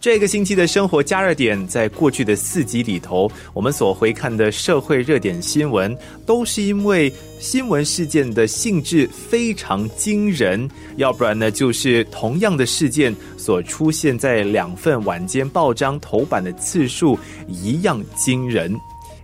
这个星期的生活加热点，在过去的四集里头，我们所回看的社会热点新闻，都是因为新闻事件的性质非常惊人，要不然呢，就是同样的事件所出现在两份晚间报章头版的次数一样惊人。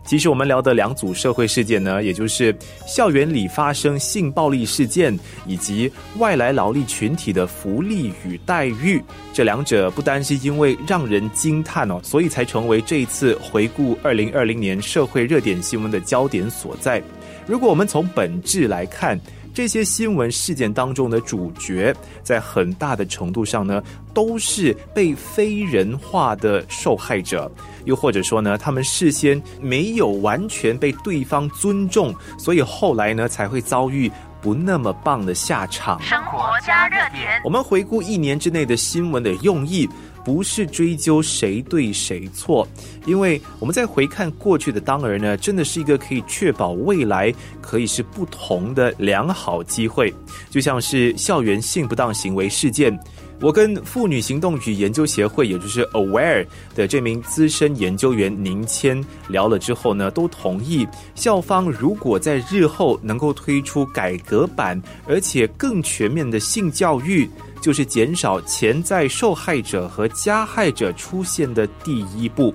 其实我们聊的两组社会事件呢，也就是校园里发生性暴力事件，以及外来劳力群体的福利与待遇。这两者不单是因为让人惊叹哦，所以才成为这一次回顾二零二零年社会热点新闻的焦点所在。如果我们从本质来看，这些新闻事件当中的主角，在很大的程度上呢，都是被非人化的受害者，又或者说呢，他们事先没有完全被对方尊重，所以后来呢，才会遭遇不那么棒的下场。生活加热点，我们回顾一年之内的新闻的用意。不是追究谁对谁错，因为我们在回看过去的当儿呢，真的是一个可以确保未来可以是不同的良好机会。就像是校园性不当行为事件，我跟妇女行动与研究协会，也就是 Aware 的这名资深研究员宁谦聊了之后呢，都同意校方如果在日后能够推出改革版，而且更全面的性教育。就是减少潜在受害者和加害者出现的第一步。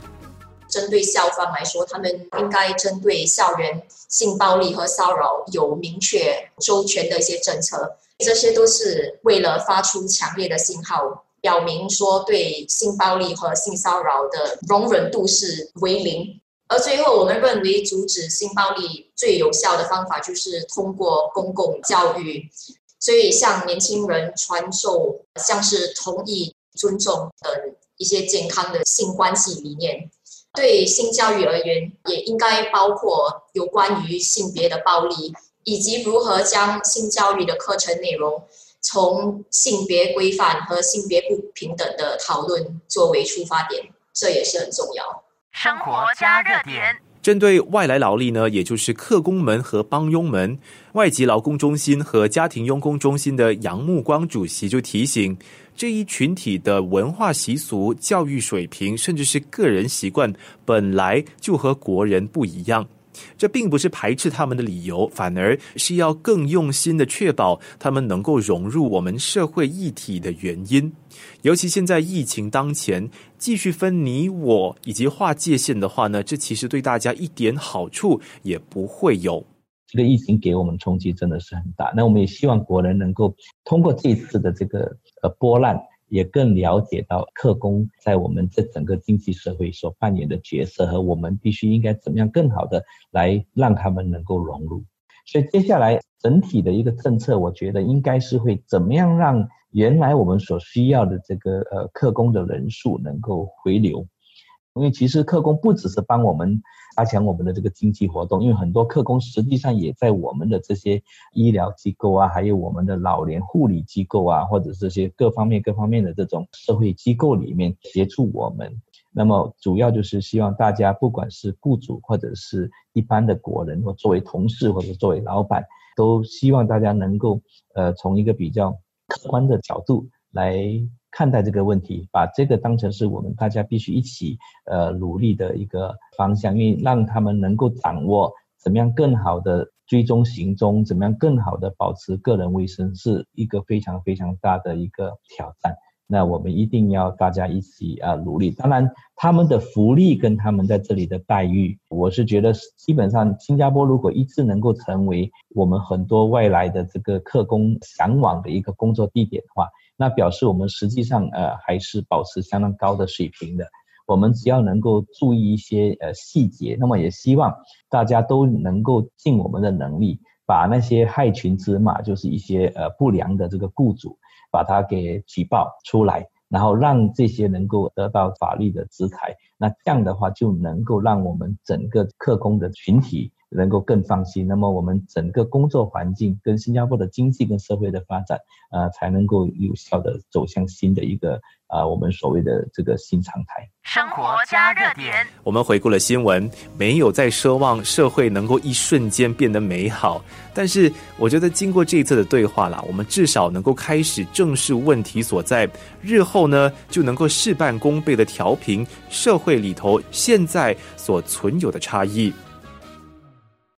针对校方来说，他们应该针对校园性暴力和骚扰有明确周全的一些政策，这些都是为了发出强烈的信号，表明说对性暴力和性骚扰的容忍度是为零。而最后，我们认为阻止性暴力最有效的方法就是通过公共教育。所以，向年轻人传授像是同意、尊重等一些健康的性关系理念。对性教育而言，也应该包括有关于性别的暴力，以及如何将性教育的课程内容从性别规范和性别不平等的讨论作为出发点，这也是很重要。生活加热点。针对外来劳力呢，也就是客工们和帮佣们，外籍劳工中心和家庭佣工中心的杨木光主席就提醒，这一群体的文化习俗、教育水平，甚至是个人习惯，本来就和国人不一样。这并不是排斥他们的理由，反而是要更用心的确保他们能够融入我们社会一体的原因。尤其现在疫情当前，继续分你我以及划界限的话呢，这其实对大家一点好处也不会有。这个疫情给我们冲击真的是很大，那我们也希望国人能够通过这一次的这个呃波浪。也更了解到客工在我们这整个经济社会所扮演的角色，和我们必须应该怎么样更好的来让他们能够融入。所以接下来整体的一个政策，我觉得应该是会怎么样让原来我们所需要的这个呃客工的人数能够回流。因为其实客工不只是帮我们加强我们的这个经济活动，因为很多客工实际上也在我们的这些医疗机构啊，还有我们的老年护理机构啊，或者这些各方面各方面的这种社会机构里面协助我们。那么主要就是希望大家不管是雇主或者是一般的国人，或作为同事或者作为老板，都希望大家能够呃从一个比较客观的角度来。看待这个问题，把这个当成是我们大家必须一起呃努力的一个方向，因为让他们能够掌握怎么样更好的追踪行踪，怎么样更好的保持个人卫生，是一个非常非常大的一个挑战。那我们一定要大家一起啊努力。当然，他们的福利跟他们在这里的待遇，我是觉得基本上新加坡如果一直能够成为我们很多外来的这个客工向往的一个工作地点的话。那表示我们实际上呃还是保持相当高的水平的。我们只要能够注意一些呃细节，那么也希望大家都能够尽我们的能力，把那些害群之马，就是一些呃不良的这个雇主，把它给举报出来，然后让这些能够得到法律的制裁。那这样的话就能够让我们整个客工的群体能够更放心，那么我们整个工作环境跟新加坡的经济跟社会的发展，呃，才能够有效的走向新的一个啊，我们所谓的这个新常态。生活加热点，我们回顾了新闻，没有再奢望社会能够一瞬间变得美好，但是我觉得经过这一次的对话啦，我们至少能够开始正视问题所在，日后呢就能够事半功倍的调平社会里头现在所存有的差异。